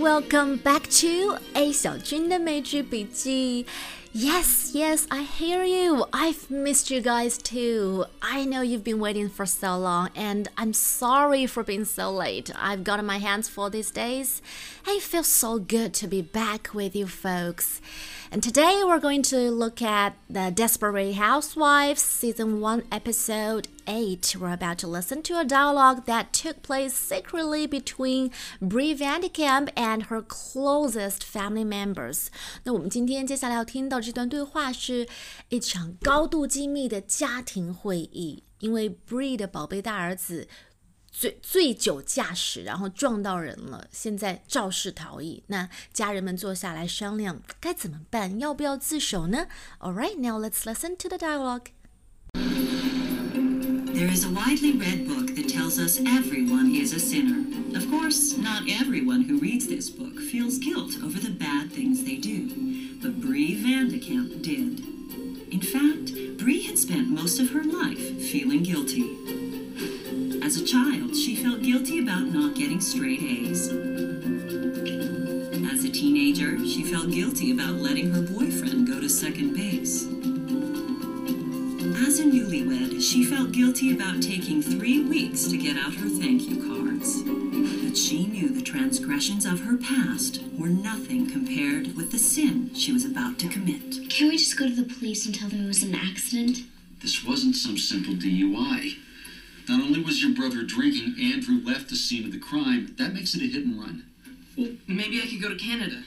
welcome back to A 小军的美剧笔记。 Yes, yes, I hear you. I've missed you guys too. I know you've been waiting for so long, and I'm sorry for being so late. I've gotten my hands full these days. It feels so good to be back with you folks. And today we're going to look at the Desperate Housewives season 1 episode 8. We're about to listen to a dialogue that took place secretly between Brie Vandekamp and her closest family members. 那我们今天接下来要听到 这段对话是一场高度机密的家庭会议，因为 Bree 的宝贝大儿子醉醉酒驾驶，然后撞到人了，现在肇事逃逸。那家人们坐下来商量该怎么办，要不要自首呢？All right, now let's listen to the dialogue. There is a widely read book that tells us everyone is a sinner. Of course, not everyone who reads this book feels guilt over the bad things they do, but Brie Vandekamp did. In fact, Brie had spent most of her life feeling guilty. As a child, she felt guilty about not getting straight A's. As a teenager, she felt guilty about letting her boyfriend go to second base. As a newlywed, she felt guilty about taking three weeks to get out her thank you cards. But she knew the transgressions of her past were nothing compared with the sin she was about to commit. Can't we just go to the police and tell them it was an accident? This wasn't some simple DUI. Not only was your brother drinking, Andrew left the scene of the crime. That makes it a hit and run. Well, maybe I could go to Canada.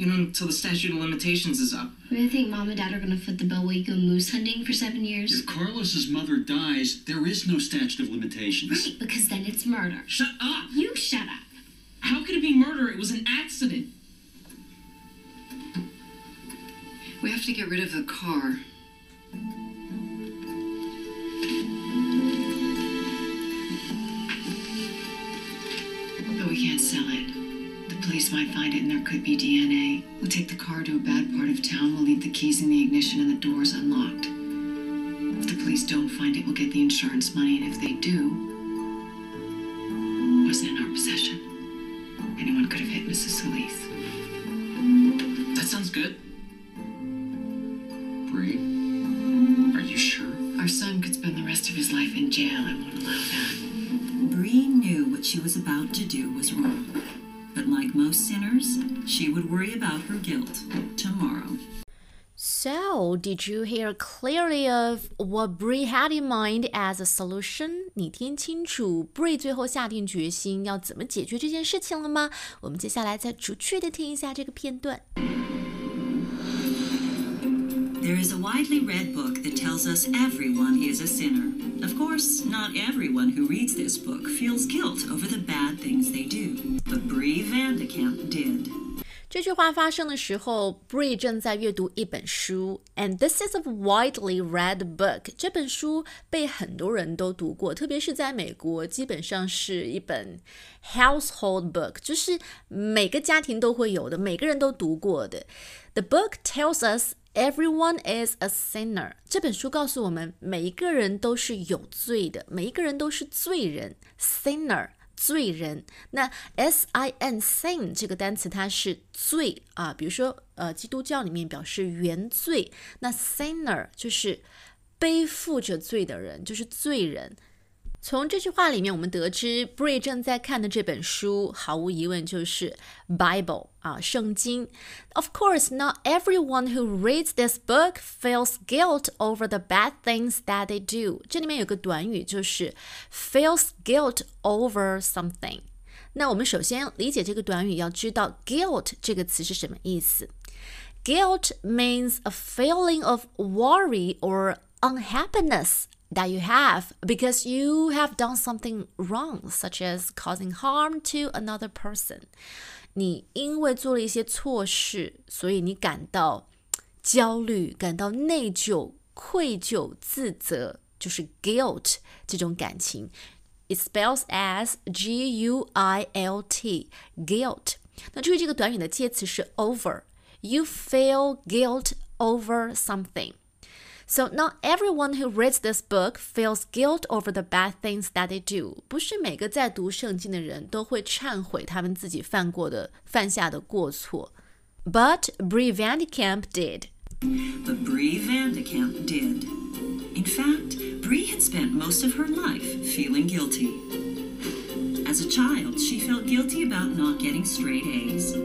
You know, until the statute of limitations is up. I think mom and dad are gonna foot the bill while you go moose hunting for seven years. If Carlos's mother dies, there is no statute of limitations. Right, because then it's murder. Shut up! You shut up. How could it be murder? It was an accident. We have to get rid of the car. But we can't sell it. Police might find it and there could be DNA. We'll take the car to a bad part of town. We'll leave the keys in the ignition and the doors unlocked. If the police don't find it, we'll get the insurance money. And if they do, it wasn't in our possession. Anyone could have hit Mrs. Solis. That sounds good. she would worry about her guilt tomorrow. So, did you hear clearly of what Bree had in mind as a solution？你听清楚 Bree 最后下定决心要怎么解决这件事情了吗？我们接下来再逐句的听一下这个片段。 There is a widely read book that tells us everyone is a sinner. Of course, not everyone who reads this book feels guilt over the bad things they do, but Bree Vandekamp did. 这句话发生的时候，Bree 正在阅读一本书，and this is a widely read book。这本书被很多人都读过，特别是在美国，基本上是一本 household book，就是每个家庭都会有的，每个人都读过的。The book tells us Everyone is a sinner。这本书告诉我们，每一个人都是有罪的，每一个人都是罪人，sinner。罪人，那 s i n sin 这个单词它是罪啊，比如说呃，基督教里面表示原罪，那 sinner 就是背负着罪的人，就是罪人。从这句话里面，我们得知 Brie 正在看的这本书，毫无疑问就是 Bible 啊，圣经。Of course, not everyone who reads this book feels guilt over the bad things that they do。这里面有个短语，就是 feels guilt over something。那我们首先理解这个短语，要知道 guilt 这个词是什么意思。Guilt means a feeling of worry or unhappiness that you have because you have done something wrong, such as causing harm to another person. 你因为做了一些错事，所以你感到焦虑、感到内疚、愧疚、自责，就是 guilt 这种感情。It spells as G U I L T, guilt. 那注意这个短语的介词是 over. You feel guilt over something. So not everyone who reads this book feels guilt over the bad things that they do。不是每个在读圣经的人都会忏悔他们自己犯过的、犯下的过错。But Brie Vandekamp did. But Brie Vandekamp did. In fact, Brie had spent most of her life feeling guilty. As a child, she felt guilty about not getting straight A's.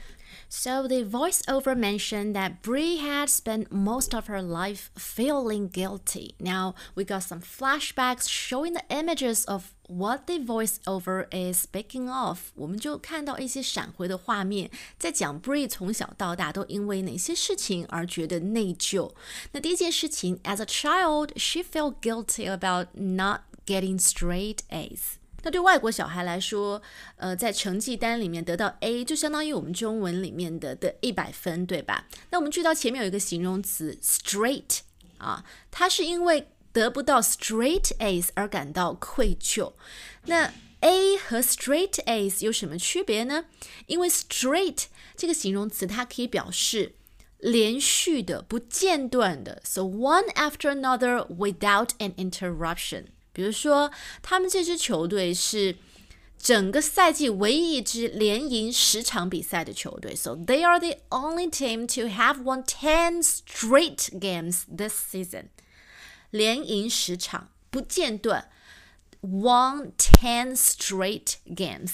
So the voiceover mentioned that Brie had spent most of her life feeling guilty. Now we got some flashbacks showing the images of what the voiceover is speaking of。我们就看到一些闪回的画面，在讲 Brie 从小到大都因为哪些事情而觉得内疚。那第一件事情，as a child, she felt guilty about not getting straight A's。 那对外国小孩来说，呃，在成绩单里面得到 A，就相当于我们中文里面的的一百分，对吧？那我们注意到前面有一个形容词 straight 啊，它是因为得不到 straight A's 而感到愧疚。那 A 和 straight A's 有什么区别呢？因为 straight 这个形容词它可以表示连续的、不间断的，so one after another without an interruption。比如说，他们这支球队是整个赛季唯一一支连赢十场比赛的球队，so they are the only team to have won ten straight games this season。连赢十场，不间断，won ten straight games。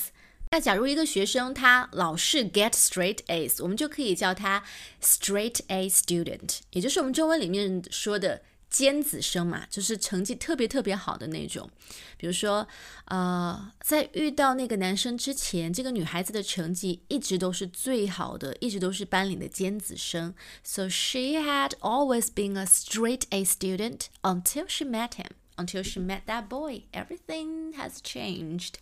那假如一个学生他老是 get straight A's，我们就可以叫他 straight A student，也就是我们中文里面说的。尖子生嘛，就是成绩特别特别好的那种。比如说，呃，在遇到那个男生之前，这个女孩子的成绩一直都是最好的，一直都是班里的尖子生。So she had always been a straight A student until she met him. Until she met that boy, everything has changed.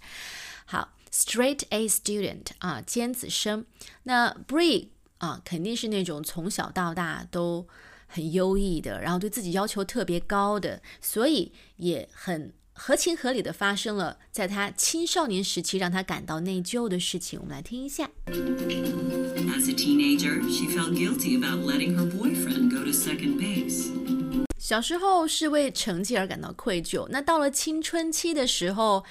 好，straight A student 啊，尖子生。那 Bree 啊，肯定是那种从小到大都。很优异的，然后对自己要求特别高的，所以也很合情合理的发生了在他青少年时期让他感到内疚的事情。我们来听一下。As a teenager, she felt guilty about letting her boyfriend go to second base. 小时候是为成绩而感到愧疚，那到了青春期的时候。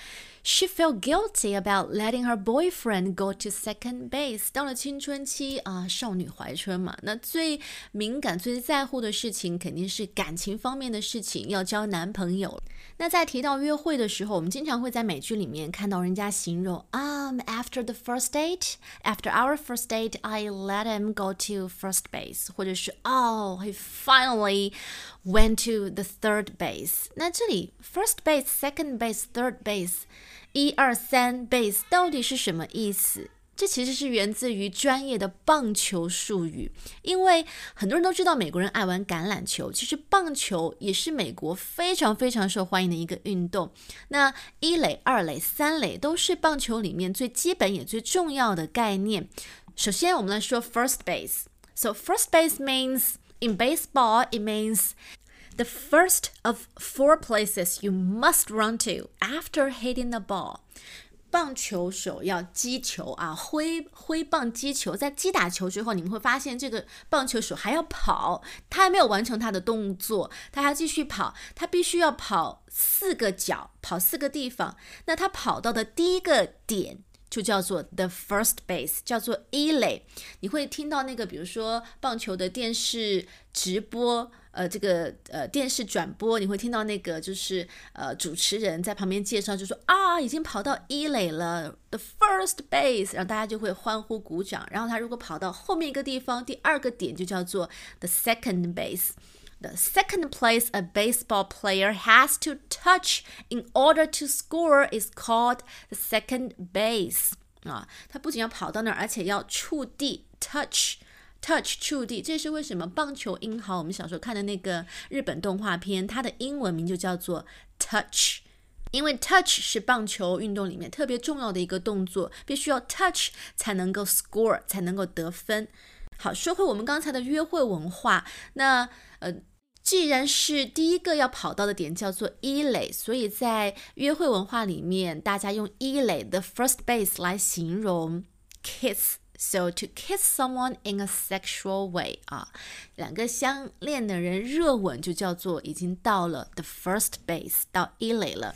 She felt guilty about letting her boyfriend go to second base。到了青春期啊，少女怀春嘛，那最敏感、最在乎的事情肯定是感情方面的事情，要交男朋友。那在提到约会的时候，我们经常会在美剧里面看到人家形容，Um, after the first date, after our first date, I let him go to first base，或者是 Oh, he finally went to the third base。那这里 first base, second base, third base， 一二三 base 到底是什么意思？这其实是源自于专业的棒球术语，因为很多人都知道美国人爱玩橄榄球，其实棒球也是美国非常非常受欢迎的一个运动。那一垒、二垒、三垒都是棒球里面最基本也最重要的概念。首先，我们来说 first base。So first base means in baseball it means the first of four places you must run to after hitting the ball. 棒球手要击球啊，挥挥棒击球，在击打球之后，你们会发现这个棒球手还要跑，他还没有完成他的动作，他还要继续跑，他必须要跑四个角，跑四个地方。那他跑到的第一个点就叫做 the first base，叫做一垒。你会听到那个，比如说棒球的电视直播。呃，这个呃电视转播，你会听到那个就是呃主持人在旁边介绍，就说啊，已经跑到一垒了，the first base，然后大家就会欢呼鼓掌。然后他如果跑到后面一个地方，第二个点就叫做 the second base。The second place a baseball player has to touch in order to score is called the second base。啊，他不仅要跑到那儿，而且要触地 touch。Touch 触地，这是为什么棒球英豪我们小时候看的那个日本动画片，它的英文名就叫做 touch，因为 touch 是棒球运动里面特别重要的一个动作，必须要 touch 才能够 score 才能够得分。好，说回我们刚才的约会文化，那呃，既然是第一个要跑到的点叫做一垒，所以在约会文化里面，大家用一垒的 first base 来形容 kiss。So to kiss someone in a sexual way 啊，两个相恋的人热吻就叫做已经到了 the first base，到一垒了。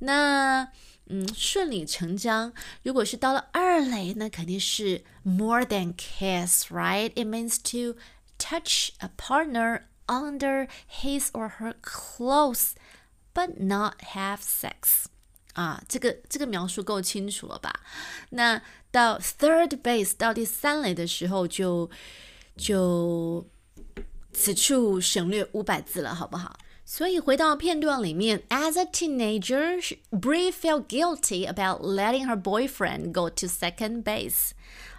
那嗯，顺理成章，如果是到了二垒，那肯定是 more than kiss，right？It means to touch a partner under his or her clothes, but not have sex. 啊，这个这个描述够清楚了吧？那到 third base 到第三垒的时候就，就此处省略五百字了，好不好？所以回到片段里面，As a teenager, Bree felt guilty about letting her boyfriend go to second base.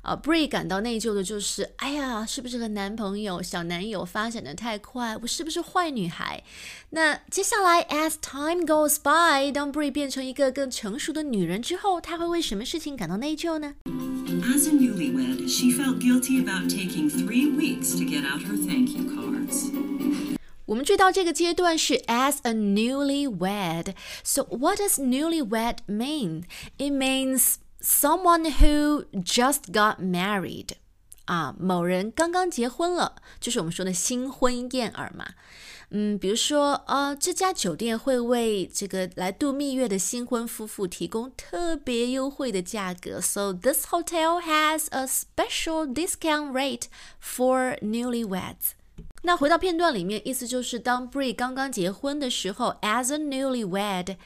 啊，Bree 感到内疚的就是，哎呀，是不是和男朋友、小男友发展的太快？我是不是坏女孩？那接下来，As time goes by，当 Bree 变成一个更成熟的女人之后，她会为什么事情感到内疚呢？As a newlywed, she felt guilty about taking three weeks to get out her thank you cards. 我们追到这个阶段是 as a newlywed. So what does newlywed mean? It means someone who just got married. 啊，某人刚刚结婚了，就是我们说的新婚燕尔嘛。嗯，比如说，呃，这家酒店会为这个来度蜜月的新婚夫妇提供特别优惠的价格。So this hotel has a special discount rate for newlyweds. 那回到片段里面，意思就是当 Bree 刚刚结婚的时候，as a newlywed，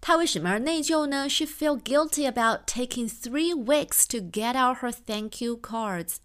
她为什么而内疚呢？She feel guilty about taking three weeks to get out her thank you cards。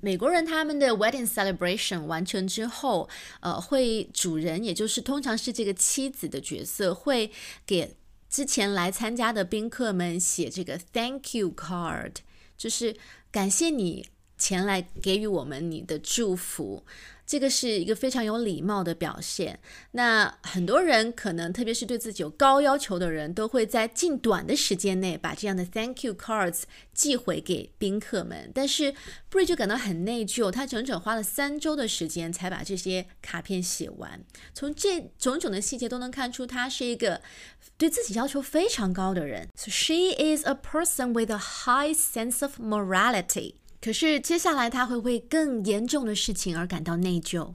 美国人他们的 wedding celebration 完成之后，呃，会主人也就是通常是这个妻子的角色，会给之前来参加的宾客们写这个 thank you card，就是感谢你前来给予我们你的祝福。这个是一个非常有礼貌的表现。那很多人可能，特别是对自己有高要求的人，都会在近短的时间内把这样的 Thank you cards 寄回给宾客们。但是 b r i 就感到很内疚，他整整花了三周的时间才把这些卡片写完。从这种种的细节都能看出，他是一个对自己要求非常高的人。So she is a person with a high sense of morality. 可是接下来他会为更严重的事情而感到内疚。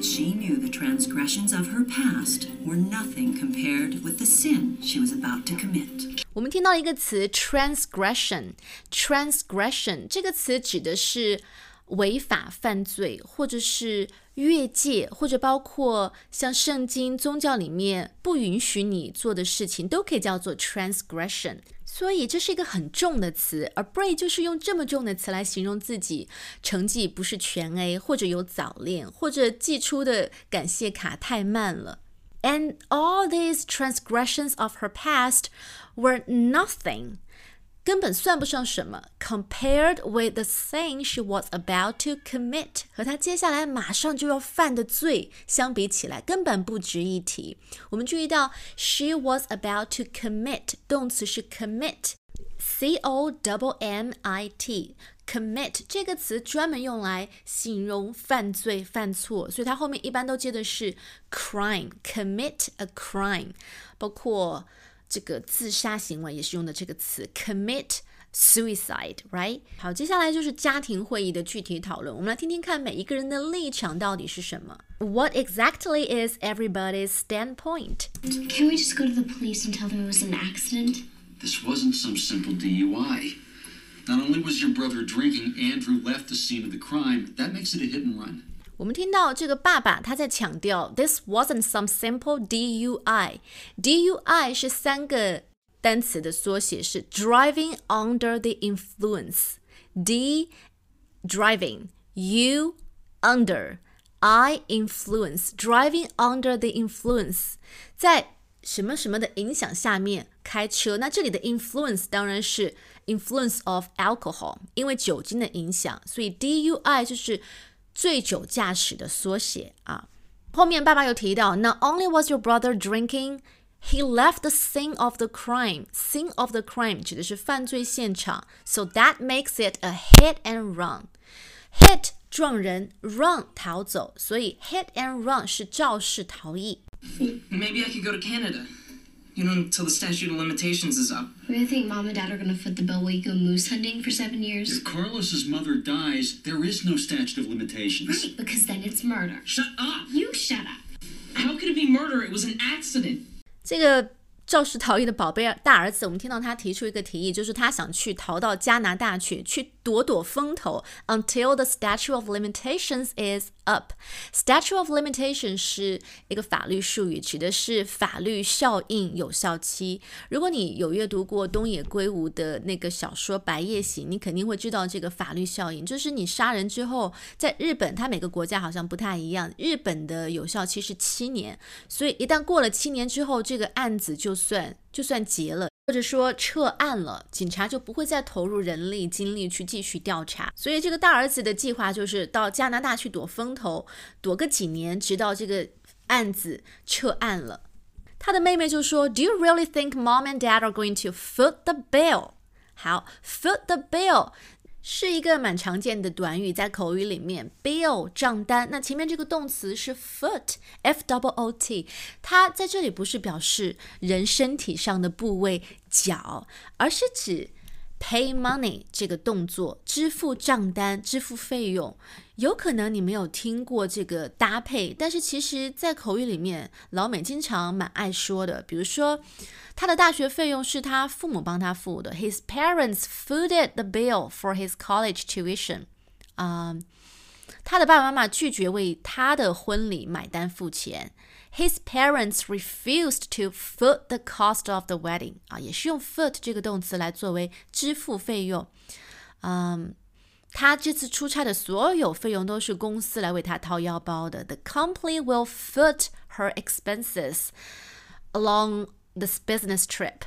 She knew the transgressions of her past were nothing compared with the sin she was about to commit. 我们听到一个词 transgression。transgression 这个词指的是违法犯罪，或者是越界，或者包括像圣经宗教里面不允许你做的事情，都可以叫做 transgression。所以这是一个很重的词，而 Bray 就是用这么重的词来形容自己成绩不是全 A，或者有早恋，或者寄出的感谢卡太慢了。And all these transgressions of her past were nothing 根本算不上什么，compared with the thing she was about to commit，和她接下来马上就要犯的罪相比起来，根本不值一提。我们注意到，she was about to commit，动词是 commit，c o w m i t，commit 这个词专门用来形容犯罪、犯错，所以它后面一般都接的是 crime，commit a crime，包括。 这个自杀行为也是用的这个词 commit suicide，right？好，接下来就是家庭会议的具体讨论。我们来听听看每一个人的立场到底是什么。What exactly is everybody's standpoint? Can we just go to the police and tell them it was an accident? This wasn't some simple DUI. Not only was your brother drinking, Andrew left the scene of the crime. That makes it a hit and run. 我们听到这个爸爸他在强调，this wasn't some simple DUI。DUI 是三个单词的缩写，是 driving under the influence。D driving, U under, I influence, driving under the influence，在什么什么的影响下面开车。那这里的 influence 当然是 influence of alcohol，因为酒精的影响，所以 DUI 就是 醉酒驾驶的缩写啊。后面爸爸又提到，Not only was your brother drinking, he left the scene of the crime. Scene of the crime 指的是犯罪现场，so that makes it a hit and run. Hit 撞人，run 逃走，所以 hit and run 是肇事逃逸。Maybe I could go to Canada. You know, until the statute of limitations is up. Really think mom and dad are gonna foot the bill while you go moose hunting for seven years? If Carlos's mother dies, there is no statute of limitations. Right, because then it's murder. Shut up! You shut up. How could it be murder? It was an accident. 这个肇事逃逸的宝贝大儿子，我们听到他提出一个提议，就是他想去逃到加拿大去，去 躲躲风头，until the statute of limitations is up。statute of limitation 是一个法律术语，指的是法律效应有效期。如果你有阅读过东野圭吾的那个小说《白夜行》，你肯定会知道这个法律效应，就是你杀人之后，在日本，它每个国家好像不太一样，日本的有效期是七年，所以一旦过了七年之后，这个案子就算就算结了。或者说撤案了，警察就不会再投入人力精力去继续调查。所以这个大儿子的计划就是到加拿大去躲风头，躲个几年，直到这个案子撤案了。他的妹妹就说：“Do you really think mom and dad are going to foot the bill？” 好，foot the bill。是一个蛮常见的短语，在口语里面，bill 账单。那前面这个动词是 foot，f double o t，它在这里不是表示人身体上的部位脚，而是指 pay money 这个动作，支付账单，支付费用。有可能你没有听过这个搭配，但是其实，在口语里面，老美经常蛮爱说的。比如说，他的大学费用是他父母帮他付的，His parents footed the bill for his college tuition。啊，他的爸爸妈妈拒绝为他的婚礼买单付钱。His parents refused to foot the cost of the wedding。啊，也是用 foot 这个动词来作为支付费用。嗯。他这次出差的所有费用都是公司来为他掏腰包的。The company will foot her expenses along this business trip.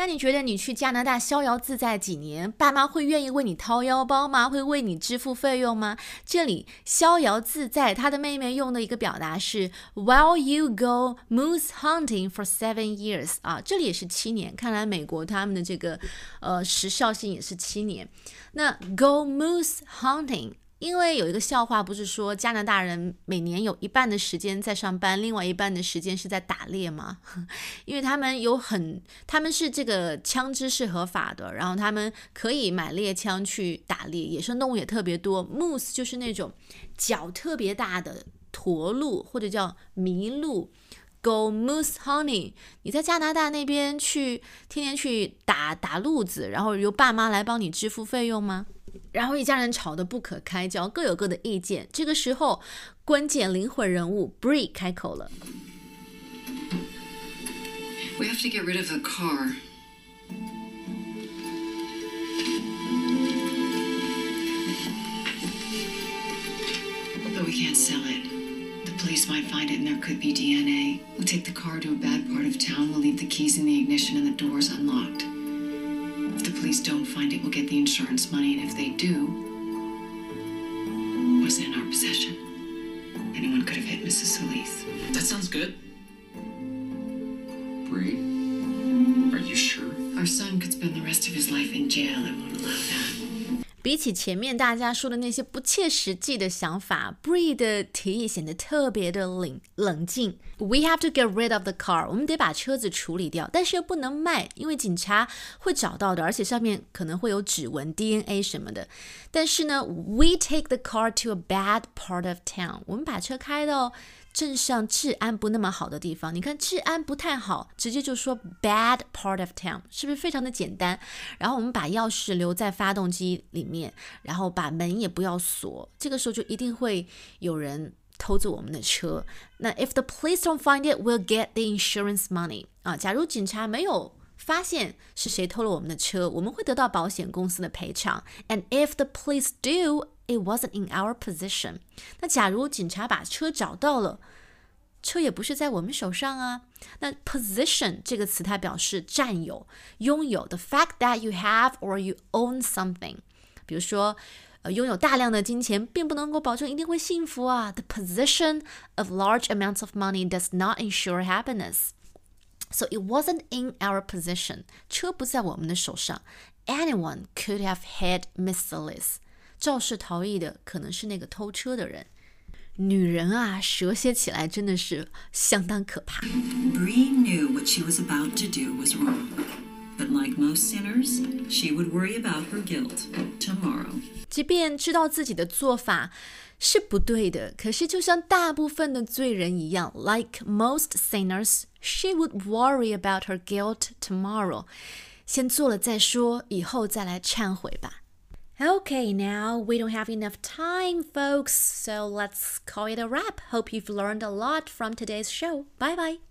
那你觉得你去加拿大逍遥自在几年，爸妈会愿意为你掏腰包吗？会为你支付费用吗？这里逍遥自在，他的妹妹用的一个表达是 While you go moose hunting for seven years 啊，这里也是七年。看来美国他们的这个呃时效性也是七年。那 go moose hunting。因为有一个笑话，不是说加拿大人每年有一半的时间在上班，另外一半的时间是在打猎吗？因为他们有很，他们是这个枪支是合法的，然后他们可以买猎枪去打猎，野生动物也特别多。Moose 就是那种脚特别大的驼鹿或者叫麋鹿。Go moose hunting，你在加拿大那边去天天去打打鹿子，然后由爸妈来帮你支付费用吗？然后一家人吵得不可开交，各有各的意见。这个时候，关键灵魂人物 Bree 开口了。We have to get rid of the car. But we can't sell it. The police might find it and there could be DNA. We'll take the car to a bad part of town. We'll leave the keys in the ignition and the doors unlocked. Police don't find it, we'll get the insurance money, and if they do, wasn't in our possession. Anyone could have hit Mrs. Solis. That sounds good. 比起前面大家说的那些不切实际的想法，Bree 的提议显得特别的冷冷静。We have to get rid of the car，我们得把车子处理掉，但是又不能卖，因为警察会找到的，而且上面可能会有指纹、DNA 什么的。但是呢，We take the car to a bad part of town，我们把车开到。镇上治安不那么好的地方，你看治安不太好，直接就说 bad part of town，是不是非常的简单？然后我们把钥匙留在发动机里面，然后把门也不要锁，这个时候就一定会有人偷走我们的车。那 if the police don't find it, we'll get the insurance money。啊，假如警察没有发现是谁偷了我们的车，我们会得到保险公司的赔偿。And if the police do, it wasn't in our possession。那假如警察把车找到了，车也不是在我们手上啊。那 position 这个词它表示占有、拥有。The fact that you have or you own something。比如说，呃，拥有大量的金钱并不能够保证一定会幸福啊。The position of large amounts of money does not ensure happiness。So it wasn't in our possession，车不在我们的手上。Anyone could have hit Miss Solis，肇事逃逸的可能是那个偷车的人。 女人啊，蛇蝎起来真的是相当可怕。Bree knew what she was about to do was wrong. But like most sinners, she would worry about her guilt tomorrow. 即便知道自己的做法 是不对的，可是就像大部分的罪人一样，like most sinners, she would worry about her guilt tomorrow. 先做了再说，以后再来忏悔吧。Okay, now we don't have enough time, folks, so let's call it a wrap. Hope you've learned a lot from today's show. Bye bye.